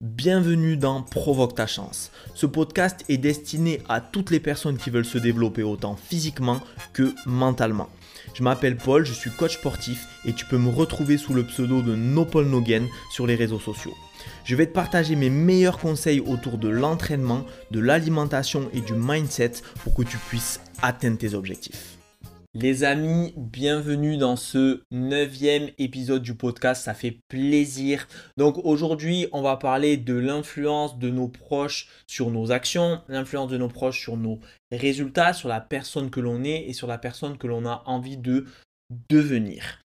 Bienvenue dans Provoque ta chance. Ce podcast est destiné à toutes les personnes qui veulent se développer autant physiquement que mentalement. Je m'appelle Paul, je suis coach sportif et tu peux me retrouver sous le pseudo de No Paul Nogen sur les réseaux sociaux. Je vais te partager mes meilleurs conseils autour de l'entraînement, de l'alimentation et du mindset pour que tu puisses atteindre tes objectifs. Les amis, bienvenue dans ce neuvième épisode du podcast, ça fait plaisir. Donc aujourd'hui, on va parler de l'influence de nos proches sur nos actions, l'influence de nos proches sur nos résultats, sur la personne que l'on est et sur la personne que l'on a envie de devenir.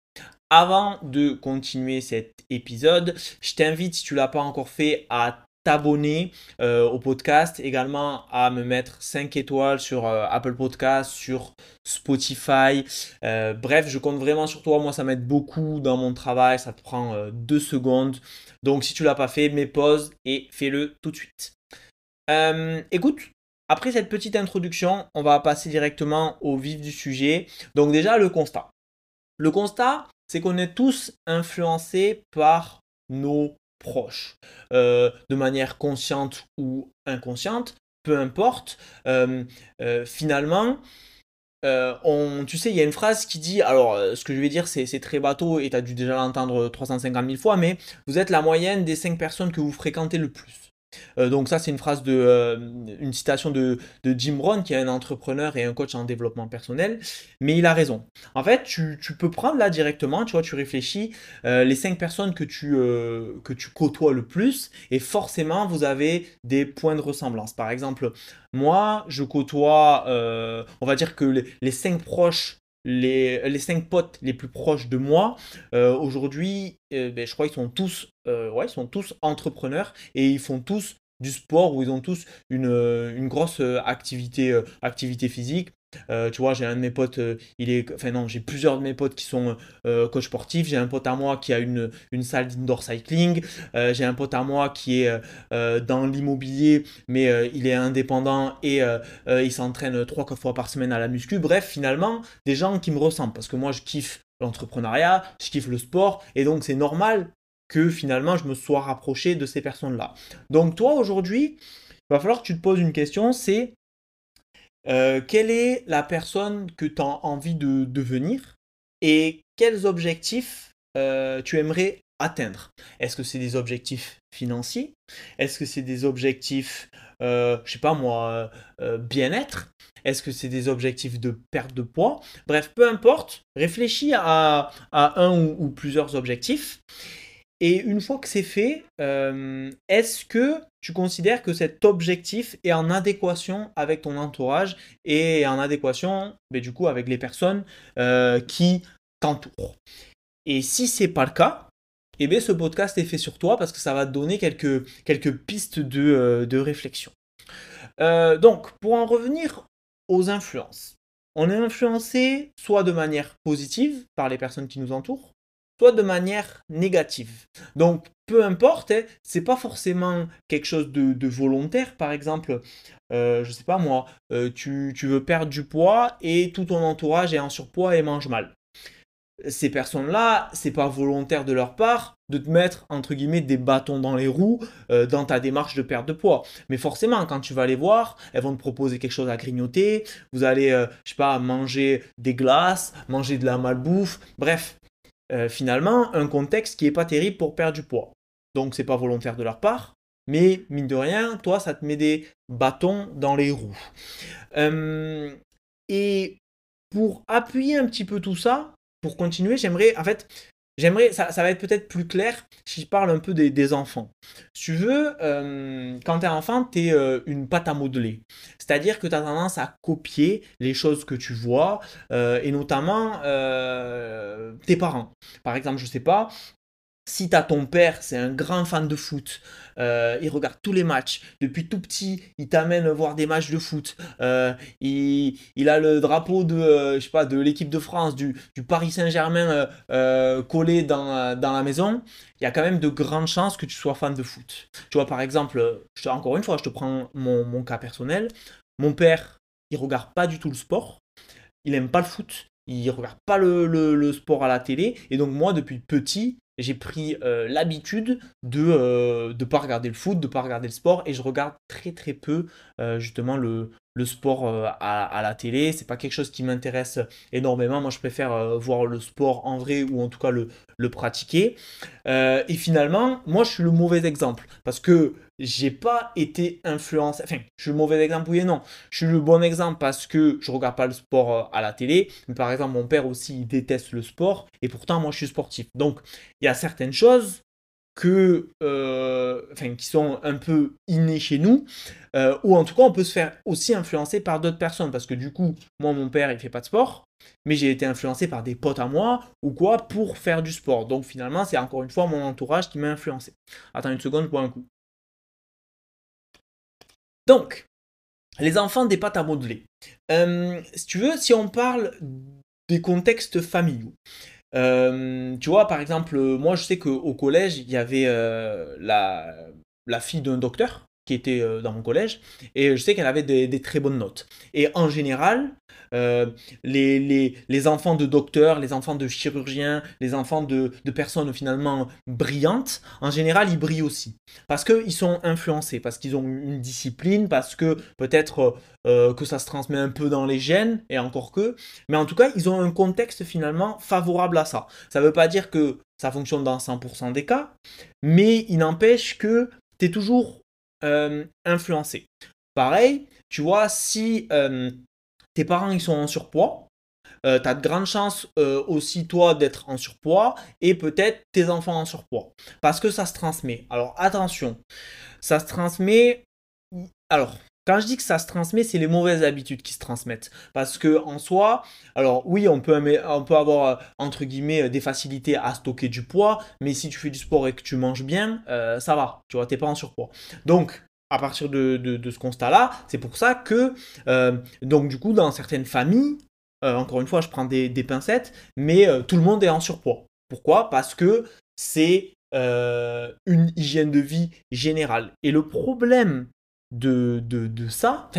Avant de continuer cet épisode, je t'invite, si tu l'as pas encore fait, à t'abonner euh, au podcast, également à me mettre 5 étoiles sur euh, Apple Podcast, sur Spotify. Euh, bref, je compte vraiment sur toi. Moi, ça m'aide beaucoup dans mon travail. Ça te prend 2 secondes. Donc, si tu l'as pas fait, mets pause et fais-le tout de suite. écoute, après cette petite introduction, on va passer directement au vif du sujet. Donc déjà, le constat. Le constat, c'est qu'on est tous influencés par nos proches, euh, de manière consciente ou inconsciente, peu importe. Euh, euh, finalement, tu sais, il y a une phrase qui dit, alors ce que je vais dire c'est très bateau et tu as dû déjà l'entendre 350 000 fois, mais vous êtes la moyenne des 5 personnes que vous fréquentez le plus. Euh, donc ça, c'est une phrase de, euh, une citation de, Jim Rohn, qui est un entrepreneur et un coach en développement personnel, mais il a raison. En fait, tu, peux prendre là directement, tu vois, tu réfléchis, euh, les cinq personnes que tu, que tu côtoies le plus, et forcément, vous avez des points de ressemblance. Par exemple, moi, je côtoie, on va dire que les, les cinq proches les, cinq potes les plus proches de moi, euh, aujourd'hui, euh, ben, je crois qu'ils sont tous, euh, sont tous entrepreneurs et ils font tous du sport ou ils ont tous une, une grosse activité, activité physique. Euh, tu vois, j'ai un de mes potes, euh, il est, enfin non, j'ai plusieurs de mes potes qui sont euh, coach sportifs. J'ai un pote à moi qui a une, une salle d'indoor cycling. j'ai un pote à moi qui est dans l'immobilier, mais il est indépendant et il s'entraîne trois fois par semaine à la muscu. Bref, finalement, des gens qui me ressemblent parce que moi, je kiffe l'entrepreneuriat, je kiffe le sport et donc c'est normal que finalement je me sois rapproché de ces personnes-là. Donc toi aujourd'hui, il va falloir que tu te poses une question, c'est euh, quelle est la personne que tu as envie de devenir et quels objectifs euh, tu aimerais atteindre? Est-ce que c'est des objectifs financiers? Est-ce que c'est des objectifs, euh, je sais pas moi, bien-être? Est-ce que c'est des objectifs de perte de poids? Bref, peu importe, réfléchis à, un ou plusieurs objectifs et une fois que c'est fait, euh, est-ce que tu considères que cet objectif est en adéquation avec ton entourage et en adéquation mais du coup avec les personnes euh, qui t'entourent? Et si c'est pas le cas, eh bien, ce podcast est fait sur toi parce que ça va te donner quelques, quelques pistes de, euh, de réflexion. donc, pour en revenir aux influences, on est influencé soit de manière positive par les personnes qui nous entourent, de manière négative. Donc, peu importe, hein, c'est pas forcément quelque chose de, volontaire. Par exemple, euh, je sais pas moi, euh, tu, tu, veux perdre du poids et tout ton entourage est en surpoids et mange mal. Ces personnes-là, c'est pas volontaire de leur part de te mettre entre guillemets des bâtons dans les roues euh, dans ta démarche de perte de poids. Mais forcément, quand tu vas les voir, elles vont te proposer quelque chose à grignoter. Vous allez, je sais pas, manger des glaces, manger de la malbouffe. Bref, euh, finalement un contexte qui n'est pas terrible pour perdre du poids. Donc c'est pas volontaire de leur part, mais mine de rien, toi, ça te met des bâtons dans les roues. Euh, et pour appuyer un petit peu tout ça, pour continuer, j'aimerais, en fait, J'aimerais, ça, va être peut-être plus clair si je parle un peu des, enfants. Tu veux, euh, quand tu es enfant, tu es euh, une pâte à modeler. C'est-à-dire que tu as tendance à copier les choses que tu vois, euh, et notamment tes parents. Par exemple, je sais pas, si t'as ton père, c'est un grand fan de foot, euh, il regarde tous les matchs. Depuis tout petit, il t'amène voir des matchs de foot. Euh, il, a le drapeau de, euh, l'équipe de France, du, Paris Saint-Germain collé dans, la maison. Il y a quand même de grandes chances que tu sois fan de foot. Tu vois, par exemple, encore une fois, je te prends mon, cas personnel. Mon père, il regarde pas du tout le sport. Il aime pas le foot. Il regarde pas le sport à la télé. Et donc moi, depuis petit, j'ai pris l'habitude de ne pas regarder le foot, de ne pas regarder le sport, et je regarde très très peu justement le, le sport euh, à, la télé. C'est pas quelque chose qui m'intéresse énormément. Moi, je préfère euh, voir le sport en vrai ou en tout cas le, le pratiquer. Euh, et finalement, moi, je suis le mauvais exemple parce que j'ai pas été influencé. Enfin, je suis le mauvais exemple, oui et non. Je suis le bon exemple parce que je regarde pas le sport à la télé. Mais par exemple, mon père aussi, il déteste le sport et pourtant, moi, je suis sportif. Donc, il y a certaines choses que, euh, enfin, qui sont un peu innés chez nous, euh, ou en tout cas on peut se faire aussi influencer par d'autres personnes, parce que du coup, moi mon père il fait pas de sport, mais j'ai été influencé par des potes à moi ou quoi pour faire du sport. Donc finalement c'est encore une fois mon entourage qui m'a influencé. Attends une seconde pour un coup. Donc, les enfants des pâtes à modeler. Euh, si tu veux, si on parle des contextes familiaux, euh, tu vois, par exemple, moi je sais qu'au collège, il y avait euh, la, la fille d'un docteur qui était euh, dans mon collège, et je sais qu'elle avait des, très bonnes notes. Et en général, euh, les, les, enfants de docteurs, les enfants de chirurgiens, les enfants de, personnes finalement brillantes, en général, ils brillent aussi. Parce qu'ils sont influencés, parce qu'ils ont une discipline, parce que peut-être euh, que ça se transmet un peu dans les gènes, et encore que, mais en tout cas, ils ont un contexte finalement favorable à ça. Ça ne veut pas dire que ça fonctionne dans 100% des cas, mais il n'empêche que tu es toujours euh, influencé. Pareil, tu vois, si tes parents ils sont en surpoids, euh, tu as de grandes chances aussi toi d'être en surpoids et peut-être tes enfants en surpoids. Parce que ça se transmet. Alors attention, ça se transmet. Alors, quand je dis que ça se transmet, c'est les mauvaises habitudes qui se transmettent. Parce que en soi, alors oui, on peut, avoir euh, entre guillemets des facilités à stocker du poids, mais si tu fais du sport et que tu manges bien, euh, ça va. Tu vois, t'es pas en surpoids. Donc, à partir de, ce constat-là, c'est pour ça que, euh, donc du coup, dans certaines familles, encore une fois, je prends des, pincettes, mais tout le monde est en surpoids. Pourquoi? Parce que c'est une hygiène de vie générale. Et le problème de, de, ça,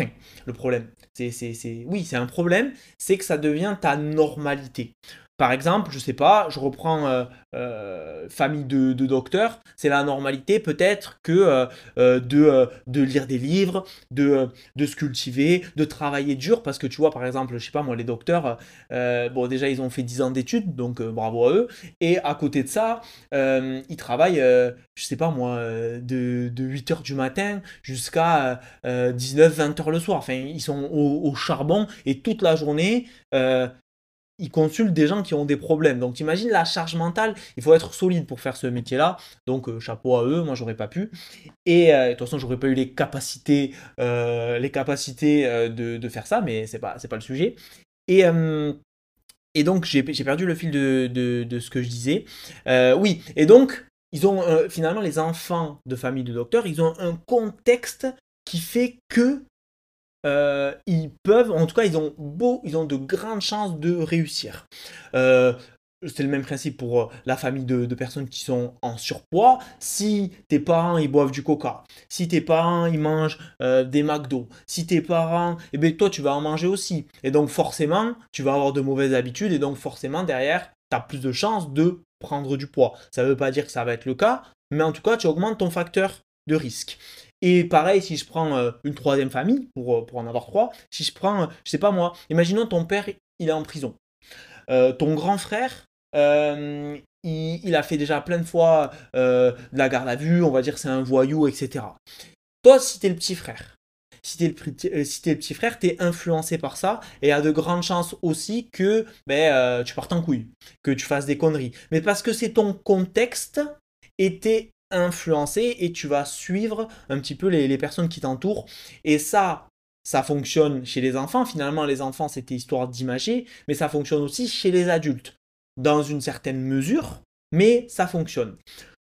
le problème, c'est, oui, c'est un problème, c'est que ça devient ta normalité. Par exemple, je sais pas, je reprends euh, euh, famille de, docteurs, c'est la normalité peut-être que euh, de, de, lire des livres, de, de se cultiver, de travailler dur, parce que tu vois, par exemple, je sais pas moi, les docteurs, bon déjà ils ont fait 10 ans d'études, donc bravo à eux, et à côté de ça, ils travaillent, je sais pas moi, de, de 8h du matin jusqu'à 19-20h le soir, enfin ils sont au, charbon, et toute la journée, ils consultent des gens qui ont des problèmes. Donc t'imagines la charge mentale, il faut être solide pour faire ce métier-là. Donc euh, chapeau à eux, moi j'aurais pas pu. Et euh, de toute façon j'aurais pas eu les capacités, euh, les capacités de, faire ça, mais c'est pas, pas le sujet. Et, et donc j'ai perdu le fil de, de, ce que je disais. oui, et donc ils ont finalement les enfants de famille de docteurs, ils ont un contexte qui fait que euh, ils peuvent, en tout cas, ils ont, beau, ils ont de grandes chances de réussir. Euh, c'est le même principe pour euh, la famille de, personnes qui sont en surpoids. Si tes parents ils boivent du coca, si tes parents ils mangent des McDo, si tes parents, et eh bien toi tu vas en manger aussi. Et donc forcément, tu vas avoir de mauvaises habitudes et donc forcément derrière, tu as plus de chances de prendre du poids. Ça ne veut pas dire que ça va être le cas, mais en tout cas, tu augmentes ton facteur de risque. Et pareil, si je prends euh, une troisième famille, pour, euh, pour en avoir trois, si je prends, euh, je sais pas moi, imaginons ton père, il est en prison. ton grand frère, il, a fait déjà plein de fois de la garde à vue, on va dire c'est un voyou, etc. Toi, si t'es le petit frère, si t'es le, si es le petit frère, t'es influencé par ça et a de grandes chances aussi que ben, tu partes en couille, que tu fasses des conneries. Mais parce que c'est ton contexte était influencer et tu vas suivre un petit peu les, personnes qui t'entourent. Et ça, ça fonctionne chez les enfants. Finalement, les enfants, c'était histoire d'imager, mais ça fonctionne aussi chez les adultes, dans une certaine mesure, mais ça fonctionne.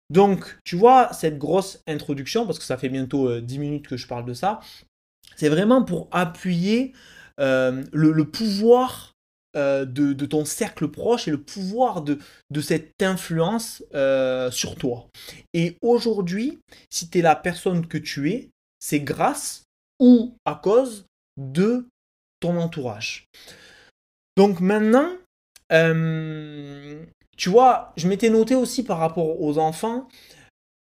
Donc, tu vois, cette grosse introduction, parce que ça fait bientôt 10 euh, minutes que je parle de ça, c'est vraiment pour appuyer euh, le, pouvoir euh, de, ton cercle proche et le pouvoir de, cette influence euh, sur toi. Et aujourd'hui, si tu es la personne que tu es, c'est grâce ou à cause de ton entourage. Donc maintenant, euh, tu vois, je m'étais noté aussi par rapport aux enfants,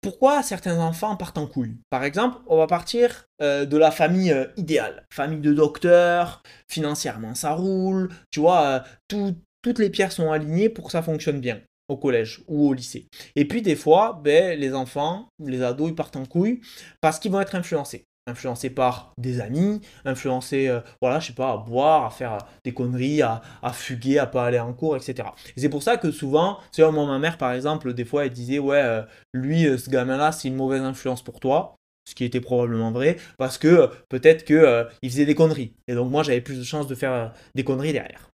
pourquoi certains enfants partent en couille? Par exemple, on va partir euh, de la famille euh, idéale, famille de docteurs, financièrement ça roule, tu vois, euh, toutes les pierres sont alignées pour que ça fonctionne bien au collège ou au lycée. Et puis des fois, ben, les enfants, les ados, ils partent en couille parce qu'ils vont être influencés influencé par des amis, influencé, euh, voilà, je sais pas, à boire, à faire euh, des conneries, à, fuguer, à pas aller en cours, etc. Et c'est pour ça que souvent, c'est moi, ma mère, par exemple, des fois, elle disait, ouais, euh, lui, ce gamin-là, c'est une mauvaise influence pour toi. Ce qui était probablement vrai, parce que peut-être qu'il il faisait des conneries. Et donc moi, j'avais plus de chances de faire des conneries derrière.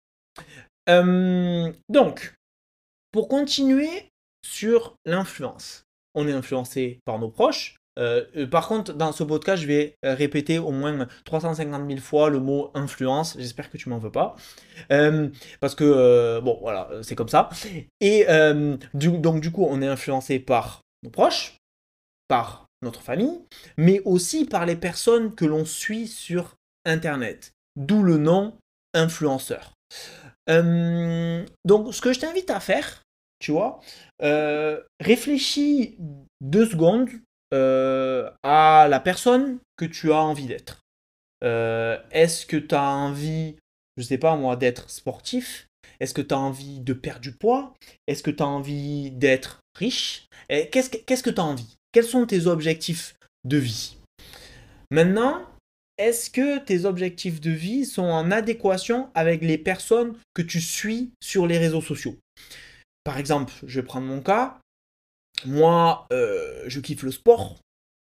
donc, pour continuer sur l'influence, on est influencé par nos proches, euh, euh, par contre, dans ce podcast, je vais euh, répéter au moins 350 000 fois le mot influence. J'espère que tu m'en veux pas. parce que, bon, voilà, c'est comme ça. Et donc, du coup, on est influencé par nos proches, par notre famille, mais aussi par les personnes que l'on suit sur Internet. D'où le nom influenceur. donc, ce que je t'invite à faire, tu vois, réfléchis deux secondes euh, à la personne que tu as envie d'être. Euh, est-ce que tu as envie, je sais pas moi, d'être sportif? Est-ce que tu as envie de perdre du poids? Est-ce que tu as envie d'être riche? Qu'est-ce que tu as envie? Quels sont tes objectifs de vie? Maintenant, est-ce que tes objectifs de vie sont en adéquation avec les personnes que tu suis sur les réseaux sociaux? Par exemple, je vais prendre mon cas. Moi, euh, je kiffe le sport,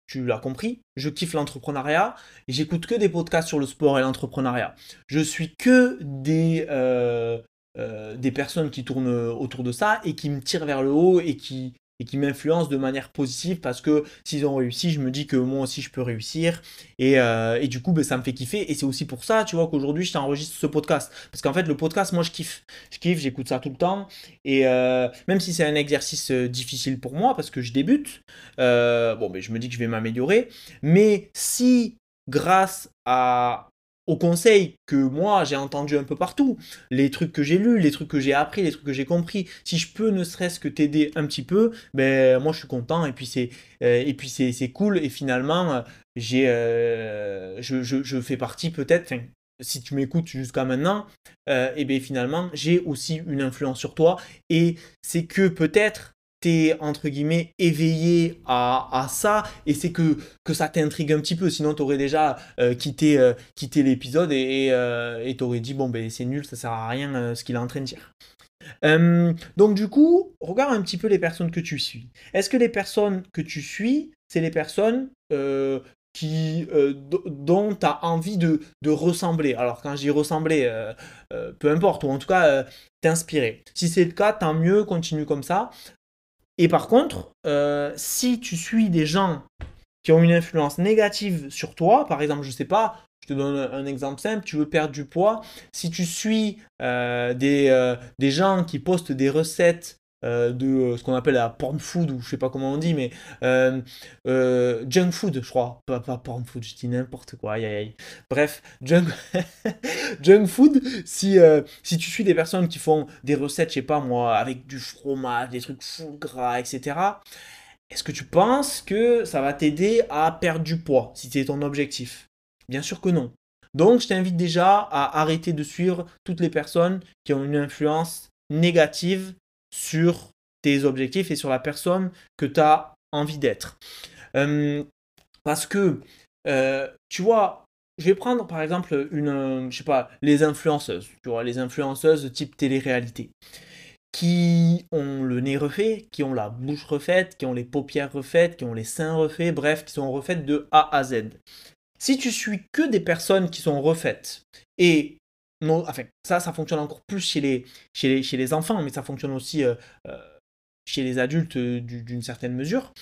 tu l'as compris, je kiffe l'entrepreneuriat j'écoute que des podcasts sur le sport et l'entrepreneuriat. Je suis que des, euh, euh, des personnes qui tournent autour de ça et qui me tirent vers le haut et qui, et qui m'influencent de manière positive parce que s'ils ont réussi, je me dis que moi aussi je peux réussir. Et, euh, et du coup ben, ça me fait kiffer. Et c'est aussi pour ça tu vois qu'aujourd'hui je t'enregistre ce podcast. Parce qu'en fait le podcast moi je kiffe, je kiffe, j'écoute ça tout le temps. Et euh, même si c'est un exercice euh, difficile pour moi parce que je débute, bon ben je me dis que je vais m'améliorer. Mais si grâce à conseils que moi j'ai entendu un peu partout, les trucs que j'ai lus, les trucs que j'ai appris, les trucs que j'ai compris, si je peux ne serait-ce que t'aider un petit peu, ben moi je suis content et puis c'est euh, et puis c'est cool. Et finalement j'ai euh, je, fais partie peut-être si tu m'écoutes jusqu'à maintenant, euh, et bien finalement j'ai aussi une influence sur toi. Et c'est que peut-être entre guillemets éveillé à, ça et c'est que, que ça t'intrigue un petit peu sinon t'aurais déjà euh, quitté, euh, quitté l'épisode et euh, t'aurais dit bon ben c'est nul ça sert à rien ce qu'il est en train de dire donc du coup regarde un petit peu les personnes que tu suis est-ce que les personnes que tu suis c'est les personnes qui, dont tu as envie de, de, ressembler? Alors quand je dis ressembler, peu importe, ou en tout cas t'inspirer. Si c'est le cas, tant mieux, continue comme ça. Et par contre, euh, si tu suis des gens qui ont une influence négative sur toi, par exemple, je sais pas, je te donne un exemple simple, tu veux perdre du poids, si tu suis euh, euh, des, gens qui postent des recettes euh, de euh, ce qu'on appelle la porn food, ou je sais pas comment on dit, mais euh, junk food, je crois. Pas, pas porn food, je dis n'importe quoi. Bref, junk, junk food, si, si tu suis des personnes qui font des recettes, je sais pas moi, avec du fromage, des trucs full gras, etc. Est-ce que tu penses que ça va t'aider à perdre du poids, si c'est ton objectif? Bien sûr que non. Donc, je t'invite déjà à arrêter de suivre toutes les personnes qui ont une influence négative sur tes objectifs et sur la personne que tu as envie d'être. Euh, parce que, euh, tu vois, je vais prendre par exemple une, je sais pas, les influenceuses, tu vois, les influenceuses type télé-réalité, qui ont le nez refait, qui ont la bouche refaite, qui ont les paupières refaites, qui ont les seins refaits, bref, qui sont refaites de A à Z. Si tu suis que des personnes qui sont refaites et non, enfin, ça, ça fonctionne encore plus chez les, chez les, chez les enfants, mais ça fonctionne aussi euh, euh, chez les adultes euh, d'une certaine mesure.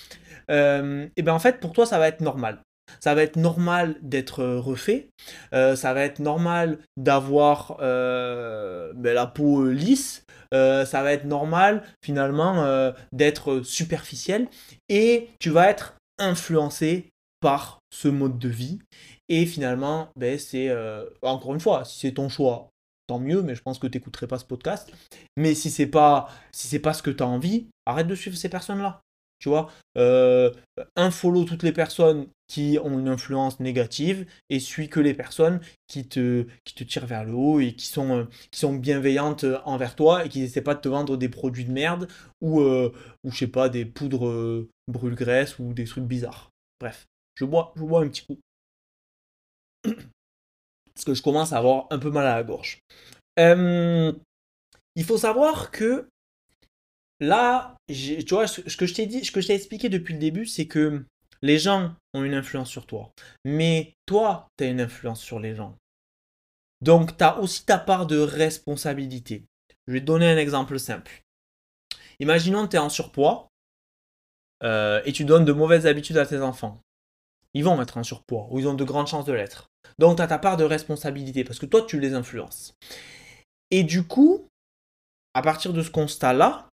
et bien en fait, pour toi, ça va être normal. Ça va être normal d'être refait, ça va être normal d'avoir ben, la peau lisse, ça va être normal finalement d'être superficiel et tu vas être influencé par ce mode de vie et finalement, ben, c'est euh, encore une fois, si c'est ton choix, tant mieux, mais je pense que tu n'écouterais pas ce podcast. Mais si c'est pas si c'est pas ce que tu as envie, arrête de suivre ces personnes-là. Tu vois, euh, un follow toutes les personnes qui ont une influence négative et suis que les personnes qui te, qui te tirent vers le haut et qui sont, euh, qui sont bienveillantes envers toi et qui n'essaient pas de te vendre des produits de merde ou, euh, ou je sais pas, des poudres brûle-graisse ou des trucs bizarres. Bref, je bois, je bois un petit coup. Parce que je commence à avoir un peu mal à la gorge. il faut savoir que là, tu vois, ce que je t'ai dit, ce que je t'ai expliqué depuis le début, c'est que les gens ont une influence sur toi. Mais toi, tu as une influence sur les gens. Donc, tu as aussi ta part de responsabilité. Je vais te donner un exemple simple. Imaginons que tu es en surpoids euh, et tu donnes de mauvaises habitudes à tes enfants. Ils vont être en surpoids ou ils ont de grandes chances de l'être. Donc, tu as ta part de responsabilité parce que toi, tu les influences. Et du coup, à partir de ce constat-là,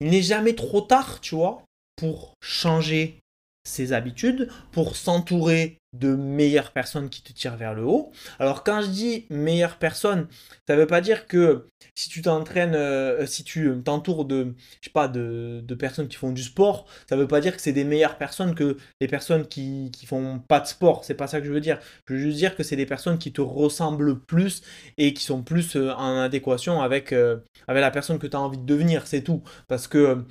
il n'est jamais trop tard, tu vois, pour changer ses habitudes, pour s'entourer de meilleures personnes qui te tirent vers le haut. Alors quand je dis meilleures personnes, ça ne veut pas dire que si tu t'entraînes, euh, si tu t'entoures de, pas, de, personnes qui font du sport, ça ne veut pas dire que c'est des meilleures personnes que les personnes qui, font pas de sport. C'est pas ça que je veux dire. Je veux juste dire que c'est des personnes qui te ressemblent plus et qui sont plus euh, en adéquation avec, euh, avec la personne que tu as envie de devenir. C'est tout. Parce que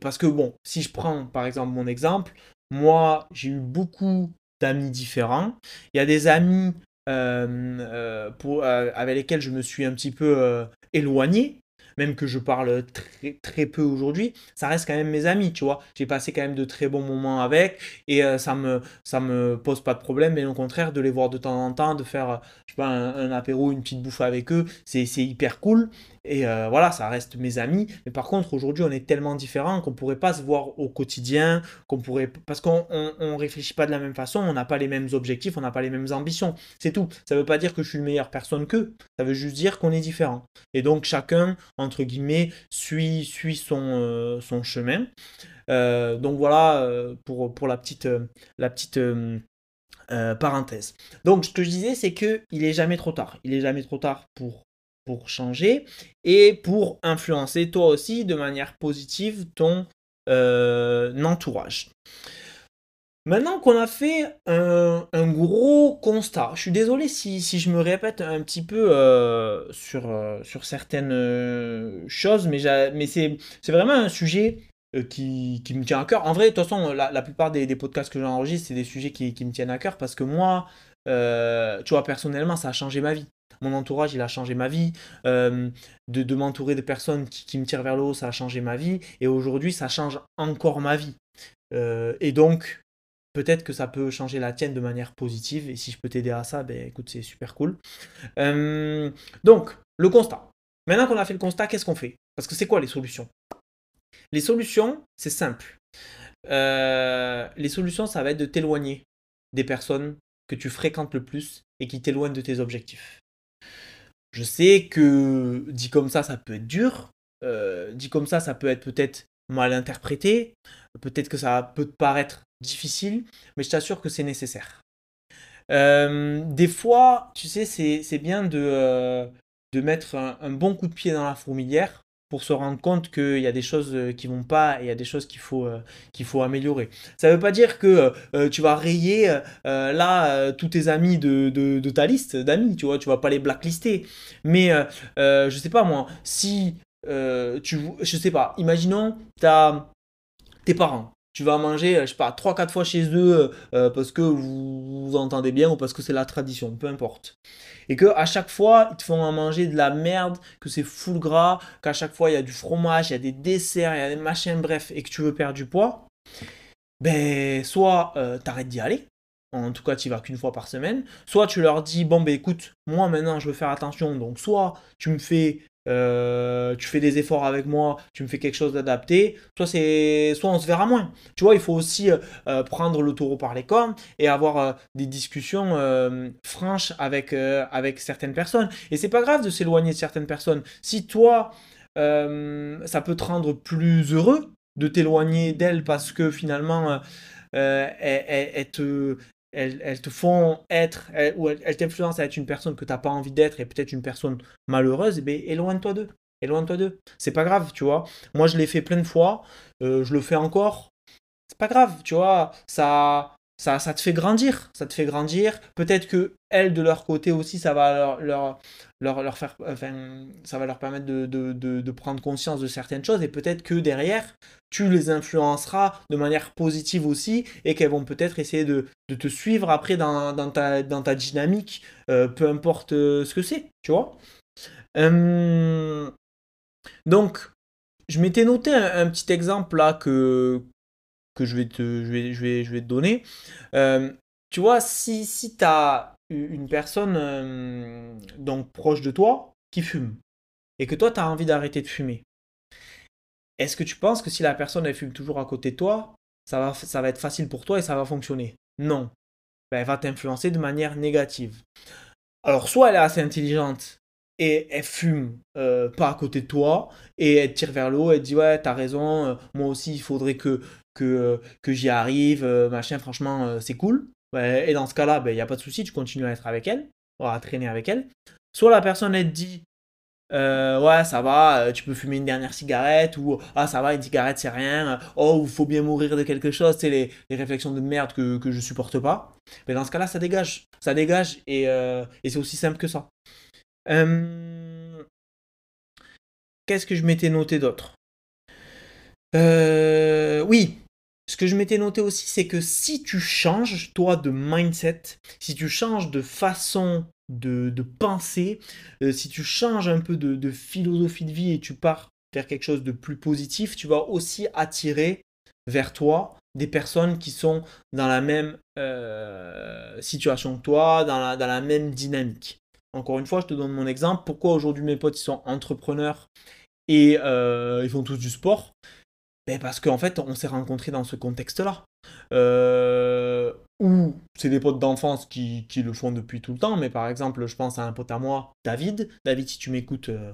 parce que bon, si je prends par exemple mon exemple, moi, j'ai eu beaucoup d'amis différents. Il y a des amis euh, euh, euh, avec lesquels je me suis un petit peu éloigné, même que je parle très, très peu aujourd'hui, ça reste quand même mes amis, tu vois. J'ai passé quand même de très bons moments avec et ça me ça me pose pas de problème, mais au contraire de les voir de temps en temps, de faire un, un apéro, une petite bouffe avec eux, c'est hyper cool. Et euh, voilà, ça reste mes amis. Mais par contre, aujourd'hui, on est tellement différents qu'on pourrait pas se voir au quotidien, qu'on pourrait parce qu'on ne réfléchit pas de la même façon, on n'a pas les mêmes objectifs, on n'a pas les mêmes ambitions. C'est tout. Ça veut pas dire que je suis une meilleure personne qu'eux. Ça veut juste dire qu'on est différents. Et donc chacun, entre guillemets, suit, suit son, euh, son chemin. Euh, donc voilà pour, pour la petite, la petite parenthèse. Donc ce que je disais, c'est que il est jamais trop tard. Il est jamais trop tard pour pour changer et pour influencer toi aussi de manière positive ton euh, entourage. Maintenant qu'on a fait un, gros constat, je suis désolé si, je me répète un petit peu euh, sur, euh, sur certaines choses, mais, c'est vraiment un sujet qui, me tient à cœur. En vrai, de toute façon, la, plupart des, podcasts que j'enregistre, c'est des sujets qui, me tiennent à cœur parce que moi, tu vois, personnellement, ça a changé ma vie mon entourage, il a changé ma vie. Euh, de, m'entourer de personnes qui, me tirent vers le haut, ça a changé ma vie. Et aujourd'hui, ça change encore ma vie. Euh, et donc, peut-être que ça peut changer la tienne de manière positive. Et si je peux t'aider à ça, ben c'est super cool. Euh, donc, le constat. Maintenant qu'on a fait le constat, qu'est-ce qu'on fait? Parce que c'est quoi les solutions? Les solutions, c'est simple. les solutions, ça va être de t'éloigner des personnes que tu fréquentes le plus et qui t'éloignent de tes objectifs. Je sais que dit comme ça, ça peut être dur. Euh, dit comme ça, ça peut être peut-être mal interprété. Peut-être que ça peut te paraître difficile, mais je t'assure que c'est nécessaire. Euh, des fois, tu sais, c'est bien de, euh, de mettre un, bon coup de pied dans la fourmilière pour se rendre compte qu'il y a des choses euh, qui vont pas et il y a des choses qu'il faut, euh, qu'il faut améliorer. Ça ne veut pas dire que euh, tu vas rayer là tous tes amis de, de, ta liste d'amis, tu vois, tu vas pas les blacklister. Mais je sais pas moi, si tu, je sais pas, imaginons, tu as tes parents tu vas manger, je sais pas, 3-4 fois chez eux parce que vous entendez bien ou parce que c'est la tradition, peu importe. Et que à chaque fois ils te font à manger de la merde, que c'est full gras, qu'à chaque fois il y a du fromage, il y a des desserts, il y a des machins, bref, et que tu veux perdre du poids, ben soit euh, t'arrêtes d'y aller, en tout cas tu vas qu'une fois par semaine, soit tu leur dis bon ben écoute, moi maintenant je veux faire attention, donc soit tu me fais euh, tu fais des efforts avec moi, tu me fais quelque chose d'adapté, soit, c'est, soit on se verra moins. Tu vois, il faut aussi euh, euh, prendre le taureau par les cornes et avoir des discussions franches avec, avec certaines personnes. Et c'est pas grave de s'éloigner de certaines personnes. Si toi, ça peut te rendre plus heureux de t'éloigner d'elles parce que finalement, elles, te, elles, te font être, ou elles, t'influencent à être une personne que tu n'as pas envie d'être et peut-être une personne malheureuse, eh ben, éloigne-toi d'eux. Éloigne-toi d'eux. C'est pas grave, tu vois. Moi, je l'ai fait plein de fois. Euh, je le fais encore. C'est pas grave, tu vois. Ça, ça, te fait grandir. Ça te fait grandir. Peut-être que elles, de leur côté aussi, ça va leur, leur, faire. Enfin, ça va leur permettre de, de, de, prendre conscience de certaines choses. Et peut-être que derrière, tu les influenceras de manière positive aussi. Et qu'elles vont peut-être essayer de, te suivre après dans, dans, ta, dans ta dynamique. Euh, peu importe euh, ce que c'est, tu vois. Donc, je m'étais noté un, petit exemple là que, que je, vais te, je, vais, je, vais, je vais te donner. Euh, tu vois, si, si tu as une personne euh, donc proche de toi qui fume et que toi tu as envie d'arrêter de fumer, est-ce que tu penses que si la personne elle fume toujours à côté de toi, ça va, être facile pour toi et ça va fonctionner? Non. Ben, elle va t'influencer de manière négative. Alors, soit elle est assez intelligente et elle fume euh, pas à côté de toi et elle tire vers le haut, elle dit ouais t'as raison, euh, moi aussi il faudrait que, que, que j'y arrive, machin franchement c'est cool. Et dans ce cas-là, il ben, n'y a pas de souci, tu continues à être avec elle, à traîner avec elle. Soit la personne elle te dit ouais ça va, tu peux fumer une dernière cigarette ou ah ça va une cigarette c'est rien, oh il faut bien mourir de quelque chose, c'est les, réflexions de merde que, que je supporte pas. Mais dans ce cas-là ça dégage, ça dégage et, et c'est aussi simple que ça. Euh, qu'est-ce que je m'étais noté d'autre? Euh, Oui, ce que je m'étais noté aussi, c'est que si tu changes, toi, de mindset, si tu changes de façon de, penser, euh, si tu changes un peu de, philosophie de vie et tu pars vers quelque chose de plus positif, tu vas aussi attirer vers toi des personnes qui sont dans la même situation que toi, dans la même dynamique. Encore une fois, je te donne mon exemple. Pourquoi aujourd'hui mes potes sont entrepreneurs et euh, ils font tous du sport? Ben Parce qu'en fait, on s'est rencontrés dans ce contexte-là. Euh, ou c'est des potes d'enfance qui, le font depuis tout le temps, mais par exemple, je pense à un pote à moi, David. David, si tu m'écoutes, euh,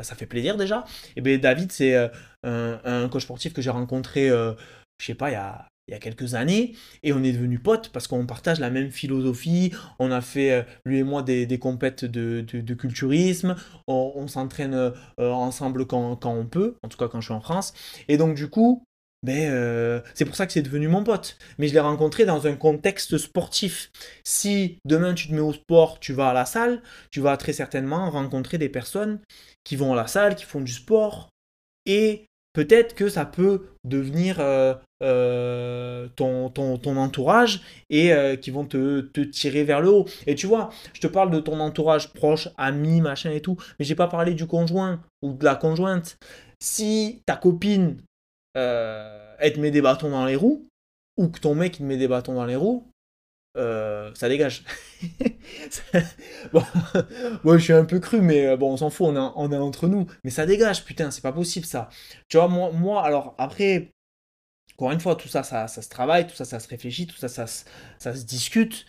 ça fait plaisir déjà. Et bien David, c'est un, un, coach sportif que j'ai rencontré, je sais pas, il y a il y a quelques années et on est devenus potes parce qu'on partage la même philosophie. On a fait, euh, lui et moi, des, des compètes de, de, culturisme. On, s'entraîne euh, ensemble quand, quand, on peut, en tout cas quand je suis en France. Et donc, du coup, ben, euh, c'est pour ça que c'est devenu mon pote. Mais je l'ai rencontré dans un contexte sportif. Si demain tu te mets au sport, tu vas à la salle, tu vas très certainement rencontrer des personnes qui vont à la salle, qui font du sport. Et peut-être que ça peut devenir euh, euh, ton, ton, entourage et euh, qui vont te, tirer vers le haut. Et tu vois, je te parle de ton entourage proche, ami, machin et tout, mais j'ai pas parlé du conjoint ou de la conjointe. Si ta copine elle te met des bâtons dans les roues, ou que ton mec te met des bâtons dans les roues, euh, ça dégage. moi, je suis un peu cru, mais euh, bon, on s'en fout, on est, entre nous. Mais ça dégage, putain, c'est pas possible ça. Tu vois, moi, alors après, encore une fois, tout ça, ça, se travaille, tout ça, ça se réfléchit, tout ça, ça, se discute.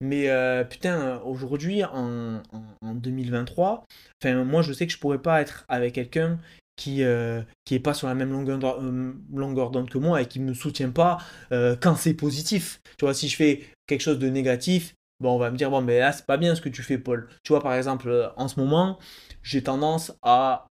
Mais euh, putain, aujourd'hui, en, en, en, 2023, enfin, moi, je sais que je pourrais pas être avec quelqu'un qui euh, qui est pas sur la même longueur euh, d'onde que moi et qui me soutient pas euh, quand c'est positif. Tu vois, si je fais quelque chose de négatif, bon, on va me dire bon, mais là c'est pas bien ce que tu fais, Paul. Tu vois, par exemple, en ce moment, j'ai tendance à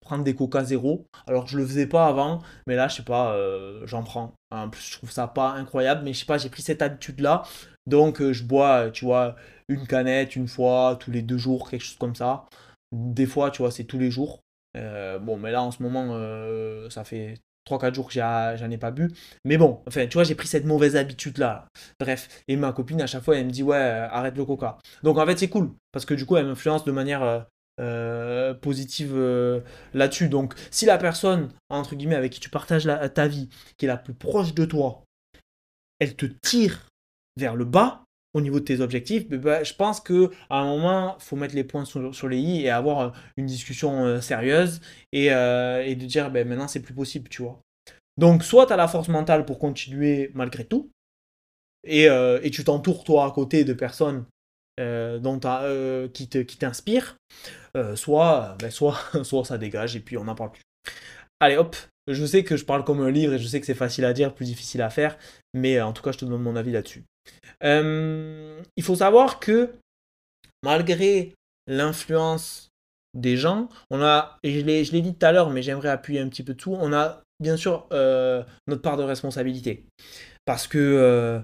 prendre des coca zéro. Alors je le faisais pas avant, mais là je sais pas, j'en prends. En plus, je trouve ça pas incroyable, mais je sais pas, j'ai pris cette habitude là. Donc je bois, tu vois, une canette une fois tous les deux jours, quelque chose comme ça. Des fois, tu vois, c'est tous les jours. Euh, bon, mais là, en ce moment, euh, ça fait 3-4 jours que j'en ai pas bu. Mais bon, enfin, tu vois, j'ai pris cette mauvaise habitude-là. Bref, et ma copine, à chaque fois, elle me dit, ouais, arrête le coca. Donc, en fait, c'est cool, parce que du coup, elle m'influence de manière euh, positive là-dessus. Donc, si la personne, entre guillemets, avec qui tu partages ta vie, qui est la plus proche de toi, elle te tire vers le bas, au niveau de tes objectifs, bah, je pense qu'à un moment, faut mettre les points sur, les i et avoir euh, une discussion euh, sérieuse euh, et, de dire ben, maintenant c'est plus possible, tu vois. Donc, soit tu as la force mentale pour continuer malgré tout, et, tu t'entoures toi à côté de personnes dont qui t'inspirent, soit, ben, soit, soit ça dégage et puis on n'en parle plus. Allez hop, Je sais que je parle comme un livre et je sais que c'est facile à dire, plus difficile à faire, mais en tout cas, je te donne mon avis là-dessus. Il faut savoir que malgré l'influence des gens, on a, et je l'ai dit tout à l'heure, mais j'aimerais appuyer un petit peu tout, on a bien sûr notre part de responsabilité. Parce que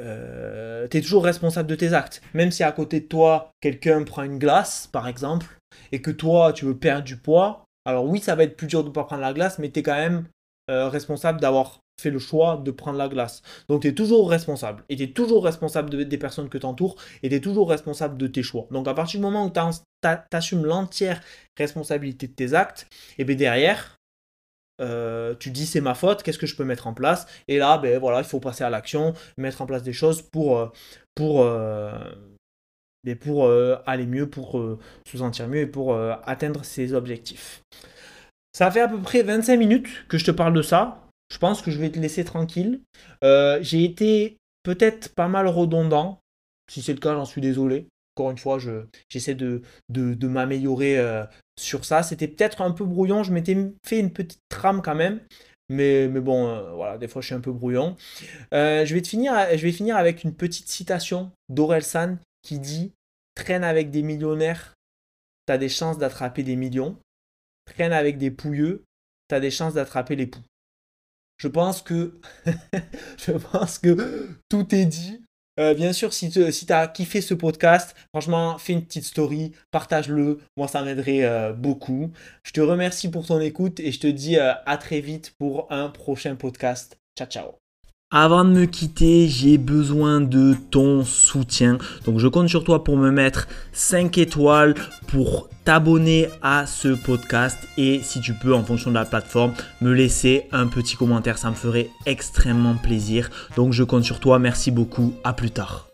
euh, tu es toujours responsable de tes actes. Même si à côté de toi, quelqu'un prend une glace, par exemple, et que toi, tu veux perdre du poids, alors oui, ça va être plus dur de ne pas prendre la glace, mais tu es quand même euh, responsable d'avoir fait le choix de prendre la glace. Donc tu es toujours responsable. Et tu es toujours responsable des personnes que tu entoures, et tu es toujours responsable de tes choix. Donc à partir du moment où tu assumes l'entière responsabilité de tes actes, et bien derrière, euh, tu dis c'est ma faute, qu'est-ce que je peux mettre en place? Et là, ben voilà, il faut passer à l'action, mettre en place des choses pour, euh, pour, euh, ben, pour aller mieux, pour se sentir mieux et pour atteindre ses objectifs. Ça fait à peu près 25 minutes que je te parle de ça. Je pense que je vais te laisser tranquille. J'ai été peut-être pas mal redondant. Si c'est le cas, j'en suis désolé. Encore une fois, j'essaie de, de, m'améliorer euh, sur ça. C'était peut-être un peu brouillon. Je m'étais fait une petite trame quand même. Mais, mais bon, euh, voilà, des fois je suis un peu brouillon. Euh, je, vais finir, je vais finir avec une petite citation d'Orelsan qui dit Traîne avec des millionnaires, t'as des chances d'attraper des millions. Traîne avec des pouilleux, t'as des chances d'attraper les poux. Je pense que tout est dit. Euh, bien sûr, si tu si as kiffé ce podcast, franchement, fais une petite story, partage-le. Moi, ça m'aiderait euh, beaucoup. Je te remercie pour ton écoute et je te dis euh, à très vite pour un prochain podcast. Ciao, ciao. Avant de me quitter, j'ai besoin de ton soutien. Donc je compte sur toi pour me mettre 5 étoiles, pour t'abonner à ce podcast et si tu peux en fonction de la plateforme me laisser un petit commentaire, ça me ferait extrêmement plaisir. Donc je compte sur toi, merci beaucoup, à plus tard.